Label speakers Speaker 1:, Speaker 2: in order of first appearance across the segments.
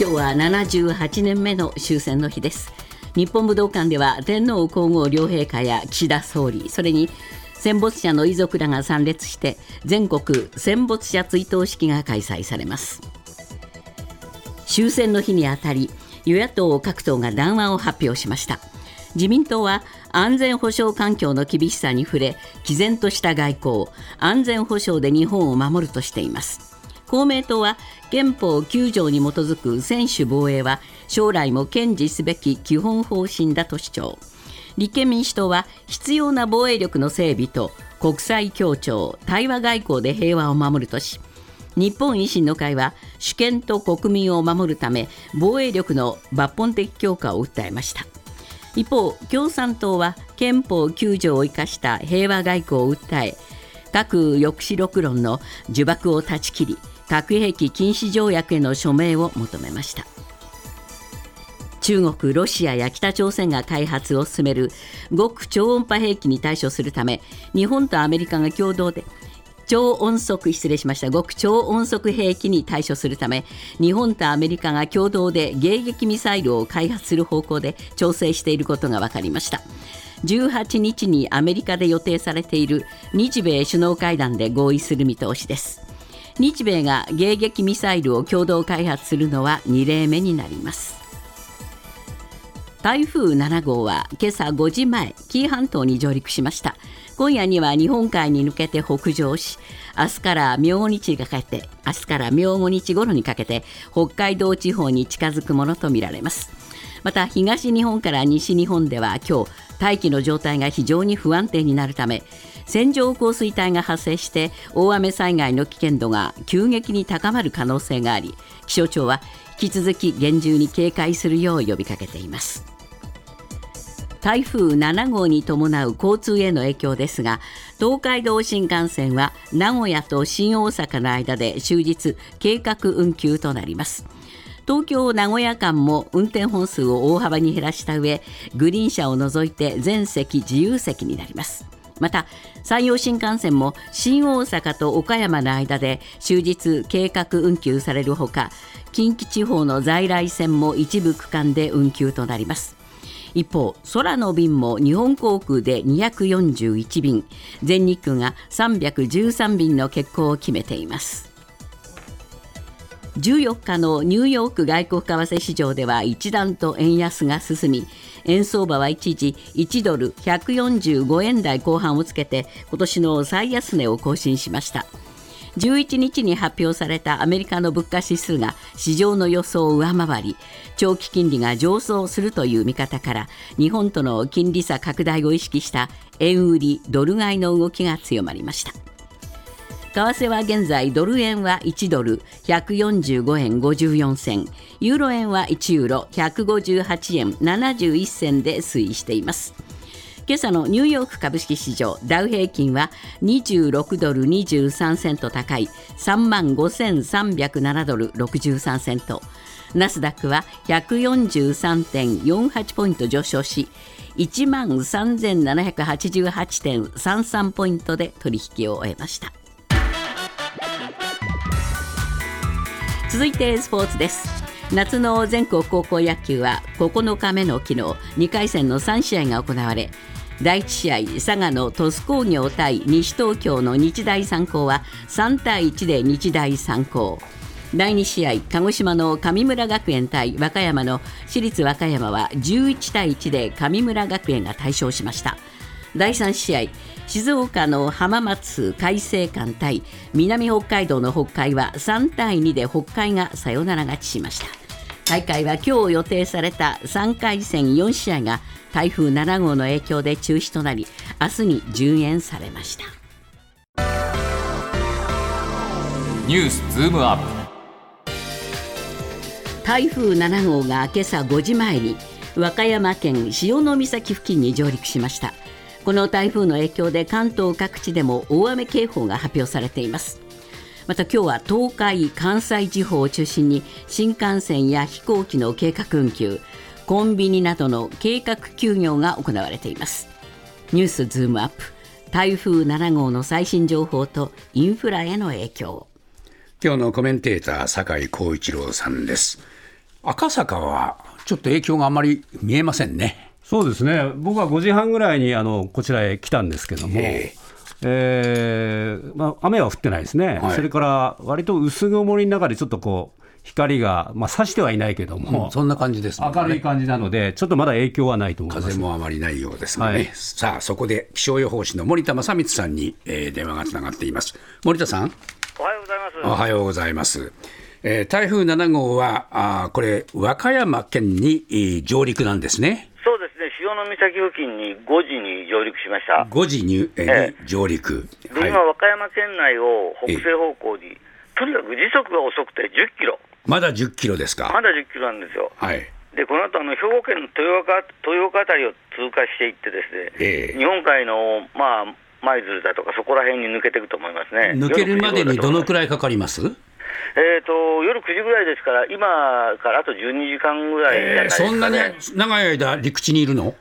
Speaker 1: 今日は78年目の終戦の日です。日本武道館では天皇皇后両陛下や岸田総理それに戦没者の遺族らが参列して全国戦没者追悼式が開催されます。終戦の日にあたり与野党各党が談話を発表しました。自民党は安全保障環境の厳しさに触れ毅然とした外交安全保障で日本を守るとしています。公明党は憲法9条に基づく専守防衛は将来も堅持すべき基本方針だと主張。立憲民主党は必要な防衛力の整備と国際協調対話外交で平和を守るとし日本維新の会は主権と国民を守るため防衛力の抜本的強化を訴えました。一方共産党は憲法9条を生かした平和外交を訴え核抑止力論の呪縛を断ち切り核兵器禁止条約への署名を求めました。中国、ロシアや北朝鮮が開発を進める極超音波兵器に対処するため日本とアメリカが共同で超音速失礼しました。極超音速兵器に対処するため日本とアメリカが共同で迎撃ミサイルを開発する方向で調整していることが分かりました。18日にアメリカで予定されている日米首脳会談で合意する見通しです。日米が迎撃ミサイルを共同開発するのは2例目になります。台風7号は今朝5時前紀伊半島に上陸しました。今夜には日本海に抜けて北上し明日から明後日がかけて明日から明後日頃にかけて北海道地方に近づくものとみられます。また東日本から西日本では今日大気の状態が非常に不安定になるため線状降水帯が発生して大雨災害の危険度が急激に高まる可能性があり気象庁は引き続き厳重に警戒するよう呼びかけています。台風7号に伴う交通への影響ですが東海道新幹線は名古屋と新大阪の間で終日計画運休となります。東京名古屋間も運転本数を大幅に減らした上グリーン車を除いて全席自由席になります。また山陽新幹線も新大阪と岡山の間で終日計画運休されるほか近畿地方の在来線も一部区間で運休となります。一方空の便も日本航空で241便全日空が313便の欠航を決めています。14日のニューヨーク外国為替市場では一段と円安が進み円相場は一時1ドル145円台後半をつけて今年の最安値を更新しました。11日に発表されたアメリカの物価指数が市場の予想を上回り長期金利が上昇するという見方から日本との金利差拡大を意識した円売りドル買いの動きが強まりました。為替は現在ドル円は1ドル145円54銭。ユーロ円は1ユーロ158円71銭で推移しています。今朝のニューヨーク株式市場ダウ平均は26ドル23セント高い3万5307ドル63セントナスダックは143.48ポイント上昇し1万3788.33ポイントで取引を終えました。続いてスポーツです。夏の全国高校野球は9日目の昨日2回戦の3試合が行われ第1試合佐賀の鳥栖工業対西東京の日大三高は3対1で日大三高。第2試合鹿児島の神村学園対和歌山の私立和歌山は11対1で神村学園が大勝しました。第3試合静岡の浜松海星館対南北海道の北海は3対2で北海がサヨナラ勝ちしました。大会は今日予定された3回戦4試合が台風7号の影響で中止となり明日に順延されました。
Speaker 2: ニュースズームアップ。
Speaker 1: 台風7号が今朝5時前に和歌山県潮岬付近に上陸しましたこの台風の影響で関東各地でも大雨警報が発表されています。また今日は東海関西地方を中心に新幹線や飛行機の計画運休コンビニなどの計画休業が行われています。ニュースズームアップ台風7号の最新情報とインフラへの影響。
Speaker 3: 今日のコメンテーター酒井光一郎さんです。赤坂はちょっと影響があまり見えませんね。
Speaker 4: そうですね、僕は5時半ぐらいにあのこちらへ来たんですけども、
Speaker 3: え
Speaker 4: え。ーまあ、雨は降ってないですね、
Speaker 3: はい。
Speaker 4: それから割と薄曇りの中でちょっとこう、光が、まあ、差してはいないけども、
Speaker 3: そんな感じですね。
Speaker 4: 明るい感じなので、ちょっとまだ影響はないと思います。
Speaker 3: 風もあまりないようですがね、
Speaker 4: はい。
Speaker 3: さあそこで気象予報士の森田正光さんに、えー電話がつながっています。森田さん。
Speaker 5: おはようございます。
Speaker 3: おはようございます、えー台風7号はあーこれ和歌山県に、えー上陸なんですね
Speaker 5: そうですね、潮岬付近に5時に上陸しました。
Speaker 3: 5時に,、えー上陸、
Speaker 5: で、今、和歌山県内を北西方向に、とにかく時速が遅くて10キロ、
Speaker 3: まだ10キロですか？
Speaker 5: まだ10キロなんですよ。
Speaker 3: はい。
Speaker 5: で、この後あの兵庫県の豊岡豊岡あたりを通過していってですね、
Speaker 3: ええ。
Speaker 5: 日本海の、まあ、舞鶴だとか、そこら辺に抜けていくと思いますね。
Speaker 3: 抜けるまでにどのく
Speaker 5: らい
Speaker 3: かかります、
Speaker 5: えーと、夜9時ぐらいですから、今からあと12時間ぐらい
Speaker 3: えーそんなに長い間陸地にいるの？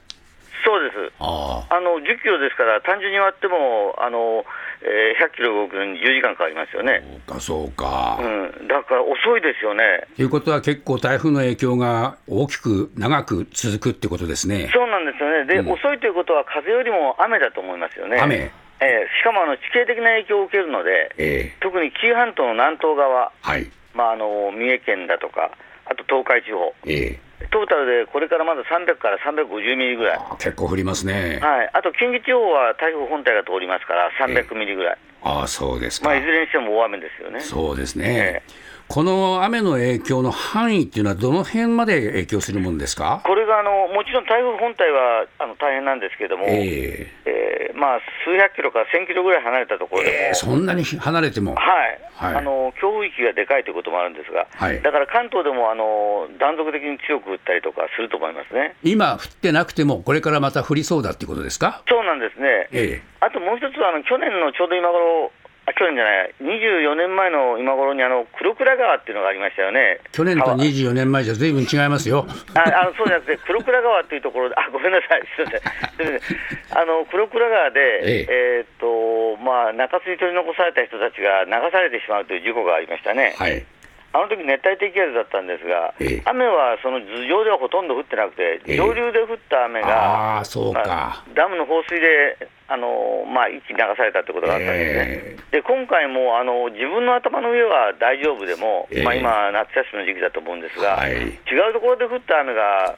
Speaker 5: そうです。
Speaker 3: あ
Speaker 5: あ。の10キロですから、単純に割っても、あのえー100キロ動くのに10時間かかりますよね。
Speaker 3: あそうかそうか、
Speaker 5: うん、だから遅いですよね。
Speaker 3: ということは結構台風の影響が大きく長く続くってことですね。
Speaker 5: そうなんですよね。で、
Speaker 3: うん。
Speaker 5: 遅いということは風よりも雨だと思いますよね。
Speaker 3: 雨。
Speaker 5: えーしかもあの地形的な影響を受けるので、
Speaker 3: ええ。
Speaker 5: 特に紀伊半島の南東側、
Speaker 3: はい。
Speaker 5: まあ、あの三重県だとか、あと東海地方、
Speaker 3: ええ
Speaker 5: トータルでこれからまだ300から350ミリぐらい。
Speaker 3: あ結構降りますね、
Speaker 5: はい、あと近畿地方は台風本体が通りますから、300ミリぐらい、
Speaker 3: ああそうですか、
Speaker 5: まあ、いずれにしても大雨ですよね。
Speaker 3: そうです
Speaker 5: え
Speaker 3: ね、この雨の影響の範囲っていうのは、どの辺まで影響するもんですか、
Speaker 5: これがあのもちろん台風本体はあの大変なんですけれども、
Speaker 3: ええ。
Speaker 5: えーまあ、数百キロから1000キロぐらい離れたところでも、
Speaker 3: ええそんなに離れても、
Speaker 5: はい。
Speaker 3: はい。
Speaker 5: あの強風域がでかいということもあるんですが、
Speaker 3: はい。
Speaker 5: だから関東でもあの断続的に強く降ったりとかすると思いますね。
Speaker 3: 今、降ってなくても、これからまた降りそうだっていうことですか、
Speaker 5: そうなんですね、
Speaker 3: ええ。
Speaker 5: あともう一つはあの去年のちょうど今頃あ去年じゃない、24年前の今頃にあの黒倉川っていうのがありましたよね。
Speaker 3: 去年と
Speaker 5: 川。
Speaker 3: 24年前じゃずいぶん違いますよ。
Speaker 5: ああのそうじゃなくて、黒倉川っていうところで、あごめんなさい、すみません、あの黒倉川で、
Speaker 3: え
Speaker 5: え。ーっとまあ、中州に取り残された人たちが流されてしまうという事故がありましたね、
Speaker 3: はい、
Speaker 5: あの時熱帯低気圧だったんですが、
Speaker 3: ええ。
Speaker 5: 雨はその頭上ではほとんど降ってなくて、
Speaker 3: ええ。
Speaker 5: 上流で降った雨が、
Speaker 3: ああ、そうか、
Speaker 5: まあダムの放水で、あのまあ、一気に流されたってことがあったんですね。で今回もあの自分の頭の上は大丈夫でも、
Speaker 3: ええ。
Speaker 5: まあ、今、夏休みの時期だと思うんですが、
Speaker 3: はい。
Speaker 5: 違うところで降った雨が、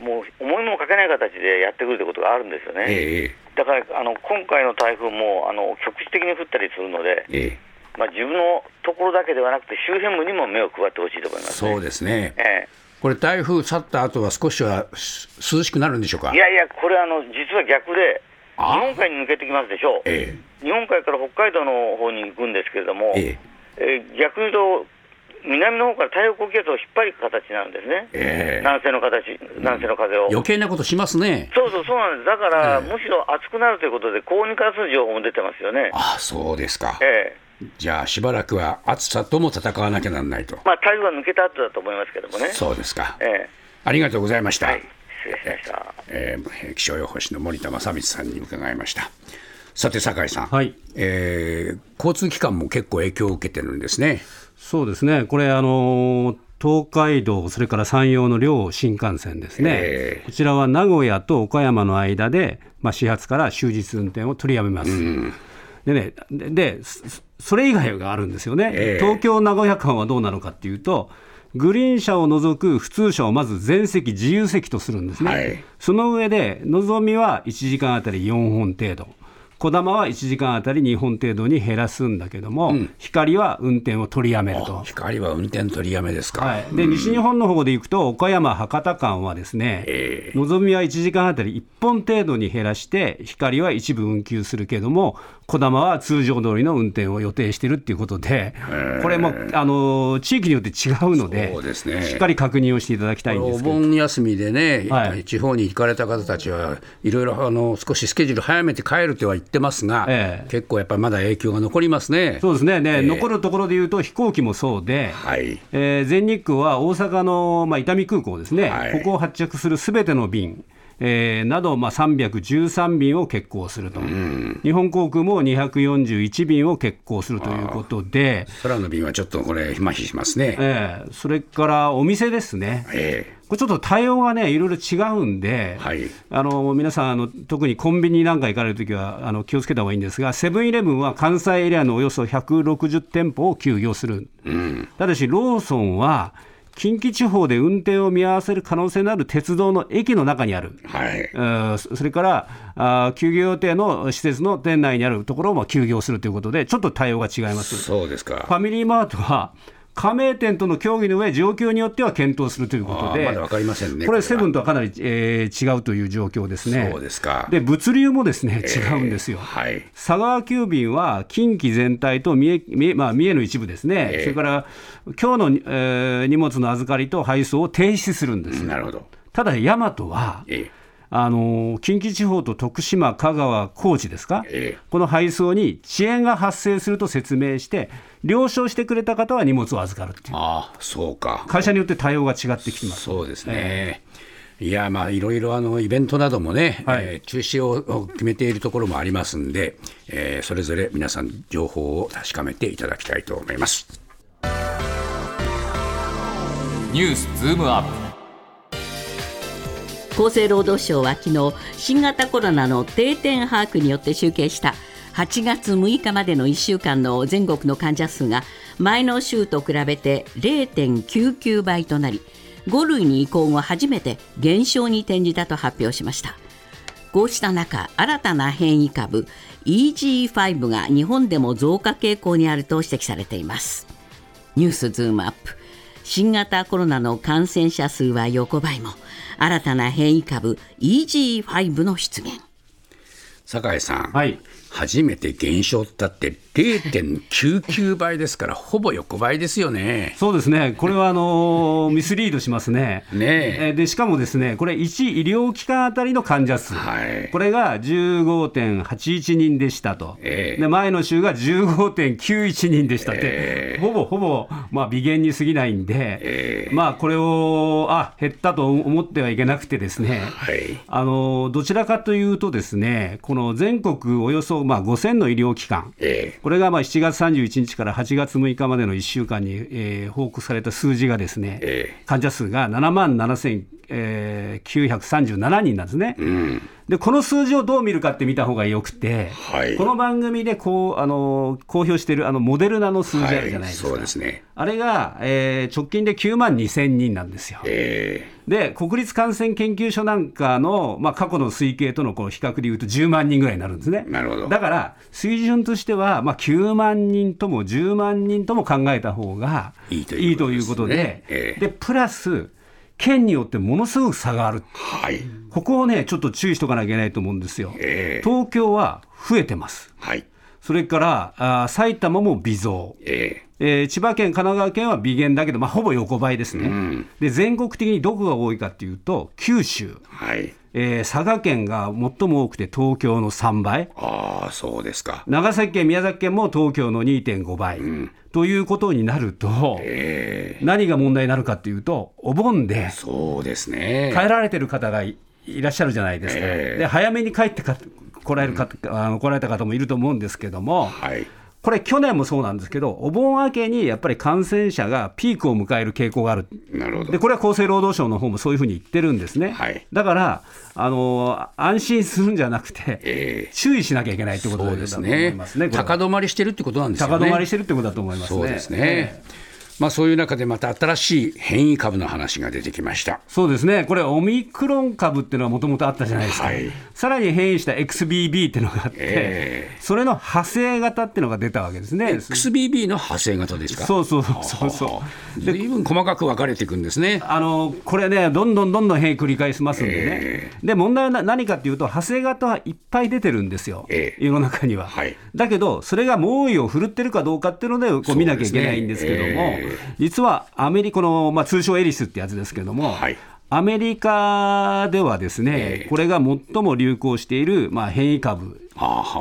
Speaker 5: もう思いもかけない形でやってくるということがあるんですよね。
Speaker 3: え。
Speaker 5: だからあの今回の台風もあの局地的に降ったりするので、
Speaker 3: ええ
Speaker 5: まあ、自分のところだけではなくて、周辺部にも目を配ってほしいと思い
Speaker 3: え
Speaker 5: ます、ね。
Speaker 3: そうですね、
Speaker 5: え
Speaker 3: これ、台風去った後は少しはす涼しくなるんでしょうか？
Speaker 5: えい。やいや、これあの、実は逆で、日
Speaker 3: あ
Speaker 5: 本海に抜けてきますでしょう、
Speaker 3: え
Speaker 5: 日本海から北海道の方に行くんですけれども、
Speaker 3: ええ
Speaker 5: えー逆に言うと、南の方から太平洋高気圧を引っ張り形なんですね、
Speaker 3: ええ
Speaker 5: 南西の形、南西の風を。
Speaker 3: 余計なことしますね。
Speaker 5: そうそうそうなんです、だから、
Speaker 3: ええ
Speaker 5: むしろ暑くなるということで、高温に関する情報も出てますよね。
Speaker 3: ああ、そうですか。
Speaker 5: ええ
Speaker 3: じゃあ、しばらくは暑さとも戦わなきゃなんないと。
Speaker 5: まあ、台風が抜けた後だと思いますけどもね。
Speaker 3: そうですか。
Speaker 5: え
Speaker 3: ありがとうございました。
Speaker 5: えはい、失礼しました。
Speaker 3: えー気象予報士の森田正光さんに伺いました。さて、酒井さん、
Speaker 4: はい
Speaker 3: えー交通機関も結構影響を受けてるんですね。
Speaker 4: そうですね、これ、あの東海道、それから山陽の両新幹線ですね、
Speaker 3: ええ
Speaker 4: こちらは名古屋と岡山の間で、まあ、始発から終日運転を取りやめます。でね、ででそそれ以外があるんですよね、
Speaker 3: ええ。
Speaker 4: 東京名古屋間はどうなのかっていうと、グリーン車を除く普通車をまず全席自由席とするんですね、
Speaker 3: はい。
Speaker 4: その上で、のぞみは1時間あたり4本程度。こだまは1時間あたり2本程度に減らすんだけども、光は運転を取りやめると。
Speaker 3: 光は運転取りやめですか。
Speaker 4: はい、で西日本の方で行くと、岡山・博多間はですね、
Speaker 3: ええ。
Speaker 4: のぞみは1時間あたり1本程度に減らして、光は一部運休するけども、こだまは通常通りの運転を予定しているっていうことで、これもあの地域によって違うので
Speaker 3: そうですね。
Speaker 4: しっかり確認をしていただきたいんで
Speaker 3: お
Speaker 4: すけど。
Speaker 3: 盆休みでね、
Speaker 4: はい。
Speaker 3: 地方に行かれた方たちはいろいろあの少しスケジュール早めて帰るとは言ってますが、
Speaker 4: ええ。
Speaker 3: 結構やっぱりまだ影響が残りますね。
Speaker 4: そうですね。で、
Speaker 3: ええ。
Speaker 4: 残るところで言うと、飛行機もそうで、
Speaker 3: はい。
Speaker 4: えー全日空は大阪の、まあ、伊丹空港ですね、
Speaker 3: はい。
Speaker 4: ここを発着するすべての便、えーなど、まあ、313便を欠航すると、日本航空も241便を欠航するということで、
Speaker 3: 空の便はちょっとこれ、麻痺しますね。
Speaker 4: えーそれからお店ですね。
Speaker 3: え
Speaker 4: これちょっと対応がね、いろいろ違うんで、
Speaker 3: はい。
Speaker 4: あの皆さんあの、特にコンビニなんか行かれるときはあの気をつけた方がいいんですが、セブンイレブンは関西エリアのおよそ160店舗を休業する、ただし、ローソンは近畿地方で運転を見合わせる可能性のある鉄道の駅の中にある。
Speaker 3: えはい。
Speaker 4: えーそそれからあー休業予定の施設の店内にあるところも休業するということで、ちょっと対応が違います。
Speaker 3: そうですか
Speaker 4: フ。ァミリーマートは加盟店との協議の上、状況によっては検討するということで、
Speaker 3: まだわかりませんね。
Speaker 4: これ、
Speaker 3: は
Speaker 4: セブンとはかなり、えー違うという状況ですね。
Speaker 3: そうですか。
Speaker 4: で物流もですね違うんですよ。
Speaker 3: はい。
Speaker 4: 佐川急便は近畿全体と三重,三重、まあ、三重の一部ですね、
Speaker 3: ええ
Speaker 4: それから今日の、えー荷物の預かりと配送を停止するんです。
Speaker 3: なるほど。
Speaker 4: ただ、大和は、
Speaker 3: え
Speaker 4: あの近畿地方と徳島、香川、高知ですか、
Speaker 3: ええ
Speaker 4: この配送に遅延が発生すると説明して、了承してくれた方は荷物を預かるっていう、
Speaker 3: ああ、そうか。
Speaker 4: 会社によって対応が違ってきてます。
Speaker 3: そうですね。いやまあいろいろあのイベントなどもね、
Speaker 4: はい
Speaker 3: えー中止を決めているところもありますんで、えーそれぞれ皆さん情報を確かめていただきたいと思います。
Speaker 2: ニュースズームアップ
Speaker 1: 厚生労働省は昨日新型コロナの定点把握によって集計した8月6日までの1週間の全国の患者数が前の週と比べて0.99倍となり5類に移行後初めて減少に転じたと発表しました。こうした中新たな変異株 EG5 が日本でも増加傾向にあると指摘されています。ニュースズームアップ。新型コロナの感染者数は横ばいも。新たな変異株 EG5 の出現。
Speaker 3: 酒井さん、
Speaker 4: はい
Speaker 3: 初めて減少だって0.99倍ですから、ほぼ横ばいですよね。
Speaker 4: そうですね、これはあのー ミスリードしますね。
Speaker 3: ねえ。
Speaker 4: えーでしかもですね、これ、1医療機関あたりの患者数、
Speaker 3: はい。
Speaker 4: これが15.81人でしたと、
Speaker 3: ええ。
Speaker 4: で前の週が15.91人でしたって、
Speaker 3: え
Speaker 4: ほぼほぼ、まあ、微減に過ぎないんで、
Speaker 3: え
Speaker 4: まあ、これを、あ減ったと思ってはいけなくてですね。
Speaker 3: はい。
Speaker 4: あのどちらかというと、ですねこの全国およそ、まあ、5000の医療機関、
Speaker 3: え
Speaker 4: これがまあ7月31日から8月6日までの1週間に、えー報告された数字がですね、
Speaker 3: え
Speaker 4: 患者数が7万7937人なんですね。
Speaker 3: うん。
Speaker 4: でこの数字をどう見るかって見た方がよくて、
Speaker 3: はい
Speaker 4: この番組でこうあの公表しているあのモデルナの数字あるじゃないですか、
Speaker 3: そうですね。
Speaker 4: あれが、えー直近で9万2000人なんですよ。
Speaker 3: え
Speaker 4: で国立感染研究所なんかの、まあ、過去の推計とのこう比較でいうと10万人ぐらいになるんですね。
Speaker 3: なるほど
Speaker 4: だから水準としては、まあ、9万人とも10万人とも考えた方が
Speaker 3: いいということですね
Speaker 4: ことで
Speaker 3: ええ
Speaker 4: でプラス県によってものすごく差がある。
Speaker 3: ーはい。
Speaker 4: ここをねちょっと注意しとかなきゃいけないと思うんですよ。
Speaker 3: ええ
Speaker 4: 東京は増えてます。
Speaker 3: はい。
Speaker 4: それからあー埼玉も微増。
Speaker 3: え
Speaker 4: えー千葉県、神奈川県は微減だけど、まあ、ほぼ横ばいですね、
Speaker 3: ん
Speaker 4: で全国的にどこが多いかっていうと、九州、
Speaker 3: ーはい。
Speaker 4: えー佐賀県が最も多くて東京の3倍、
Speaker 3: ああ、そうですか。
Speaker 4: 長崎県、宮崎県も東京の2.5倍、ということになると、
Speaker 3: え
Speaker 4: 何が問題になるかっていうと、お盆で
Speaker 3: ーそうですね。
Speaker 4: 帰られてる方がいいらっしゃるじゃないですか、
Speaker 3: ええ
Speaker 4: で早めに帰ってか来られるか、あの来られた方もいると思うんですけども。
Speaker 3: はい。
Speaker 4: これ、去年もそうなんですけど、お盆明けにやっぱり感染者がピークを迎える傾向がある、
Speaker 3: なるほど。
Speaker 4: でこれは厚生労働省の方もそういうふうに言ってるんですね、
Speaker 3: はい
Speaker 4: だからあの安心するんじゃなくて、
Speaker 3: え
Speaker 4: 注意しなきゃいけないということだと思い
Speaker 3: ですね
Speaker 4: ますね、
Speaker 3: 高止まりしてるってことなんですよね。
Speaker 4: 高止まりしてるってことだと思いますね。
Speaker 3: そうですね。
Speaker 4: ええ
Speaker 3: まあそういう中でまた新しい変異株の話が出てきました。
Speaker 4: そうですね、これ、オミクロン株っていうのはもともとあったじゃないですか、
Speaker 3: はい
Speaker 4: さらに変異した XBB っていうのがあって、
Speaker 3: え
Speaker 4: それの派生型っていうのが出たわけですね。
Speaker 3: XBB の派生型ですか？
Speaker 4: そうそうそうそう。
Speaker 3: ずいぶん細かく分かれていくんですね。
Speaker 4: あのこれね、どんどんどんどん変異繰り返しますんでね、
Speaker 3: え
Speaker 4: で問題はな何かっていうと、派生型はいっぱい出てるんですよ、
Speaker 3: ええ
Speaker 4: 世の中には。
Speaker 3: はい
Speaker 4: だけど、それが猛威を振るってるかどうかっていうので、こう見なきゃいけないんですけども、実はアメリカの、まあ、通称エリスってやつですけども、
Speaker 3: はい。
Speaker 4: アメリカではですね、
Speaker 3: ええ。
Speaker 4: これが最も流行している、まあ、変異株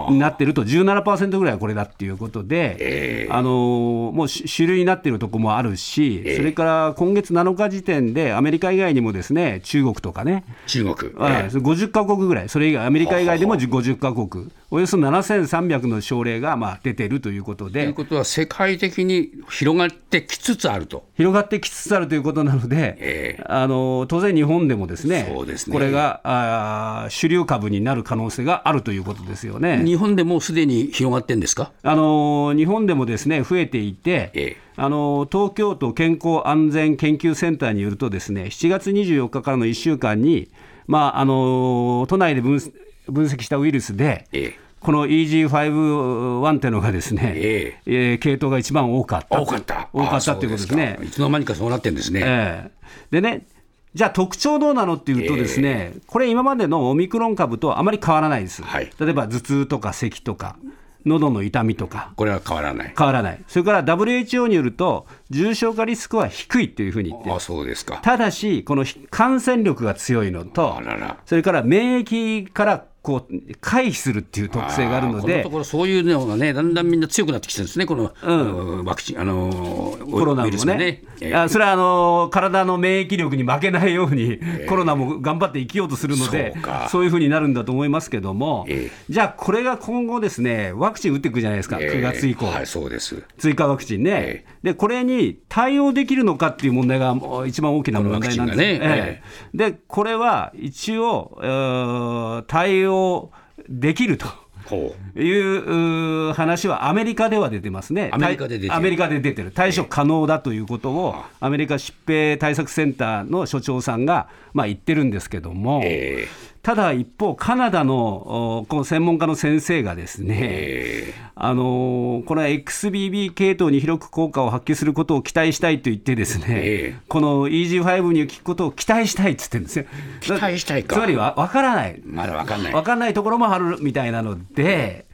Speaker 4: になってると、17%ぐらいはこれだっていうことで、あのもう主流になってるとこもあるし、それから今月7日時点で、アメリカ以外にもですね中国とかね、
Speaker 3: 中国、
Speaker 4: はい、50か国ぐらい、それ以外、アメリカ以外でも50か国、およそ7300の症例がまあ出てるということで。
Speaker 3: ということは、世界的に広がってきつつあると。
Speaker 4: 広がってきつつあるということなので、えー、あの当然、日本でもですね、そうですね。これがあ主流株になる可能性があるということですよね
Speaker 3: 日本でもすでに広がってんですか？
Speaker 4: あの日本でもですね増えていて、えーあの東京都健康安全研究センターによると、ですね7月24日からの1週間に、まあ、あの都内で分分析したウイルスで、ええこの EG51 っていうのがですね、ええー、系統が一番多かった。
Speaker 3: 多かった。
Speaker 4: 多かったっていうことですね。
Speaker 3: いつの間にかそうなってるんですね。
Speaker 4: えー、でね、じゃあ特徴どうなのっていうとですね、えー、これ今までのオミクロン株とあまり変わらないです。はい、例えば頭痛とか咳とか。喉の痛みとか、
Speaker 3: これは変わらない。
Speaker 4: 変わらない。それから WHO によると、重症化リスクは低いというふうに言って
Speaker 3: あそうですか
Speaker 4: ただし、この感染力が強いのと、それから免疫からこう回避するっていう特性があるので、この
Speaker 3: ところそういうのがね、だんだんみんな強くなってきてるんですね、この、うん、ワクチン、あの
Speaker 4: コロナもね、ね。えー、それはあの体の免疫力に負けないように、えー、コロナも頑張って生きようとするので、そうそういうふうになるんだと思いますけども、えー、じゃあ、これが今後ですね、ワクチン打っていくじゃないですか、9月以降、
Speaker 3: はい、そうです。
Speaker 4: 追加ワクチンね、で、これに対応できるのかっていう問題が一番大きな問題なんです。ね。えー、で、これは一応、えー、対応できると。いう話はアメリカでは出てますね、
Speaker 3: アメリカで出てる。
Speaker 4: アメリカで出てる、対処可能だということを、アメリカ疾病対策センターの所長さんが、まあ、言ってるんですけども、えーただ一方、カナダのこの専門家の先生がですね、あのこの XBB 系統に広く効果を発揮することを期待したいと言って、ですね、この EG5 に効くことを期待したいって言ってるんですよ。
Speaker 3: 期待したいか
Speaker 4: つまりは分からない、
Speaker 3: まだ分かんない。
Speaker 4: 分かんないところもあるみたいなので、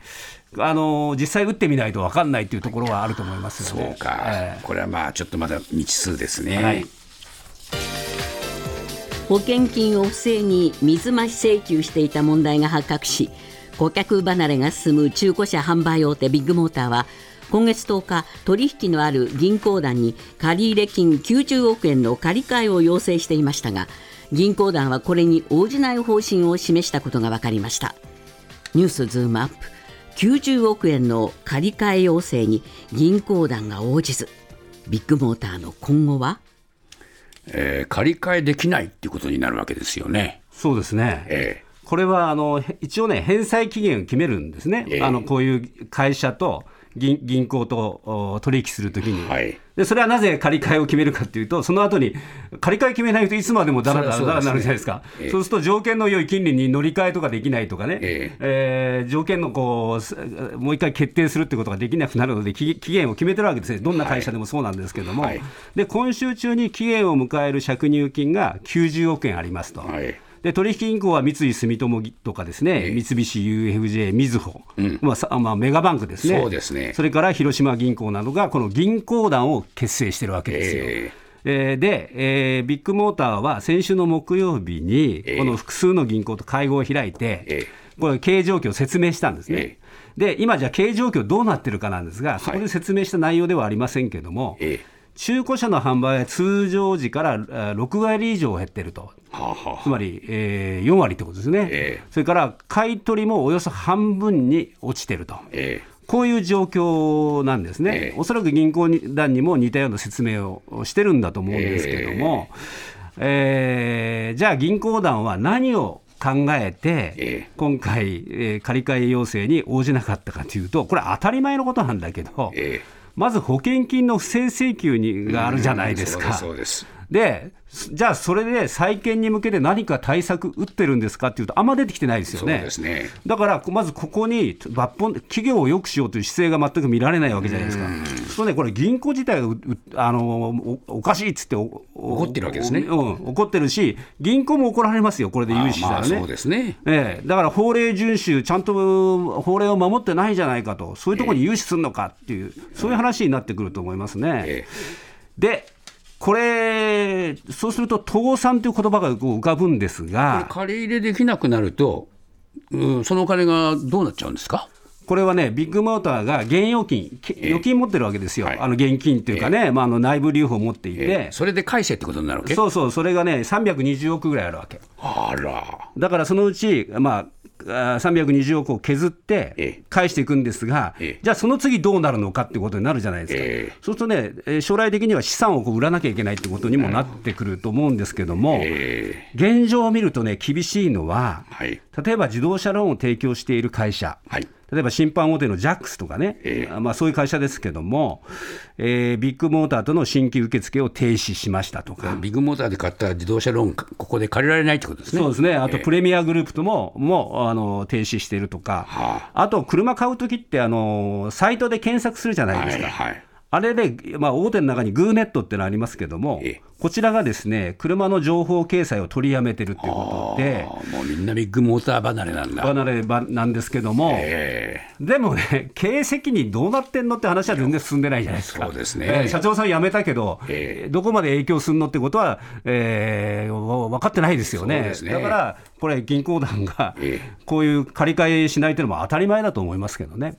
Speaker 4: あの実際打ってみないと分かんないというところはあると思います
Speaker 3: よね。そうか、えー、これはまあちょっとまだ未知数ですね。はい
Speaker 1: 保険金を不正に水増し請求していた問題が発覚し顧客離れが進む中古車販売大手ビッグモーターは今月10日取引のある銀行団に借入金90億円の借り換えを要請していましたが銀行団はこれに応じない方針を示したことが分かりました。ニュースズームアップ。90億円の借り換え要請に銀行団が応じずビッグモーターの今後は
Speaker 3: えー、借り換えできないっていうことになるわけですよね。
Speaker 4: そうですね、えー、これはあの一応ね、返済期限を決めるんですね、えー、あのこういう会社と銀銀行と取引するときに、はい、で、それはなぜ借り換えを決めるかというと、その後に借り換え決めないといつまでもだらだらだらなるじゃないですか、そう、ねえ。ー、そうすると条件の良い金利に乗り換えとかできないとかね、えー、えー、条件のこうもう一回決定するってことができなくなるので、期限を決めてるわけですね、どんな会社でもそうなんですけども、はい。はい、で今週中に期限を迎える借入金が90億円ありますと。はいで取引銀行は三井住友とかですね、えー、三菱 UFJ、みずほ、まあまあ、メガバンクですね。
Speaker 3: そうですね、
Speaker 4: それから広島銀行などが、この銀行団を結成してるわけですよ。えーえー、で、えー、ビッグモーターは先週の木曜日に、この複数の銀行と会合を開いて、えー、これ、経営状況を説明したんですね。えー、で、今、じゃあ、経営状況どうなってるかなんですが、そこで説明した内容ではありませんけれども、はい、中古車の販売は通常時から6割以上減ってると。はあはあ、つまり、えー、4割ってことですね、えー、それから買い取りもおよそ半分に落ちてると、えー、こういう状況なんですね、えー、おそらく銀行団にも似たような説明をしてるんだと思うんですけども、えー、じゃあ、銀行団は何を考えて、今回、えー、借り換え要請に応じなかったかというと、これ、当たり前のことなんだけど、まず保険金の不正請求にがあるじゃないですか。
Speaker 3: そうです
Speaker 4: でじゃあ、それで再建に向けて何か対策打ってるんですかっていうと、あんま出てきてないですよね。
Speaker 3: そうですね
Speaker 4: だから、まずここに抜本、企業を良くしようという姿勢が全く見られないわけじゃないですか。そうね、これ、銀行自体があのおかしいっつって
Speaker 3: 怒ってるわけですね、
Speaker 4: うん。怒ってるし、銀行も怒られますよ、これで融資したらね。
Speaker 3: そうですね、
Speaker 4: ええ、だから法令遵守、ちゃんと法令を守ってないじゃないかと、そういうところに融資するのかっていう、そういう話になってくると思いますね。えでこれ、そうすると倒産という言葉が浮かぶんですが、
Speaker 3: 借り入れできなくなると、うん、そのお金がどうなっちゃうんですか？
Speaker 4: これはね、ビッグモーターが現預金、預金持ってるわけですよ、
Speaker 3: はい
Speaker 4: あの現金っていうかね、まあ、あの内部留保を持っていて、
Speaker 3: えーそれで返せってことになるわけ？
Speaker 4: そうそう、それがね、320億ぐらいあるわけ。
Speaker 3: あら。
Speaker 4: だからそのうち、まあ、320億を削っ
Speaker 3: え
Speaker 4: て
Speaker 3: え
Speaker 4: 返していくんですが、
Speaker 3: ええ。
Speaker 4: じゃあその次どうなるのかってことになるじゃないですか、
Speaker 3: ええ。
Speaker 4: そうするとね、えー将来的には資産をこう売らなきゃいけないってことにもなってくると思うんですけども、
Speaker 3: え
Speaker 4: 現状を見るとね、厳しいのは。例えば自動車ローンを提供している会社、
Speaker 3: はい。
Speaker 4: 例えば審判大手のジャックスとかね、
Speaker 3: ええ。
Speaker 4: あまあ、そういう会社ですけども、えービッグモーターとの新規受付を停止しましたとか。
Speaker 3: ビッグモーターで買った自動車ローン、ここで借りられないってことですね。
Speaker 4: そうですね、あと
Speaker 3: ええ
Speaker 4: プレミアグループとももうあの停止しているとか、
Speaker 3: は
Speaker 4: あ。と車買うときってあの、サイトで検索するじゃないですか、
Speaker 3: はいはい
Speaker 4: あれで、まあ、大手の中にグーネットってのありますけども
Speaker 3: ええ、
Speaker 4: こちらがですね車の情報掲載を取りやめてるっていうことで、
Speaker 3: もうみんなビッグモーター離れなんだ。
Speaker 4: 離ればなんですけども、
Speaker 3: え
Speaker 4: でもね、経営責任どうなってんのって話は全然進んでないじゃないですか。
Speaker 3: そうですね
Speaker 4: えー社長さん辞めたけど、
Speaker 3: ええ
Speaker 4: どこまで影響するのってことは、えーわ分かってないですよね。
Speaker 3: ね
Speaker 4: だから、これ、銀行団が
Speaker 3: え
Speaker 4: こういう借り換えしないというのも当たり前だと思いますけどね。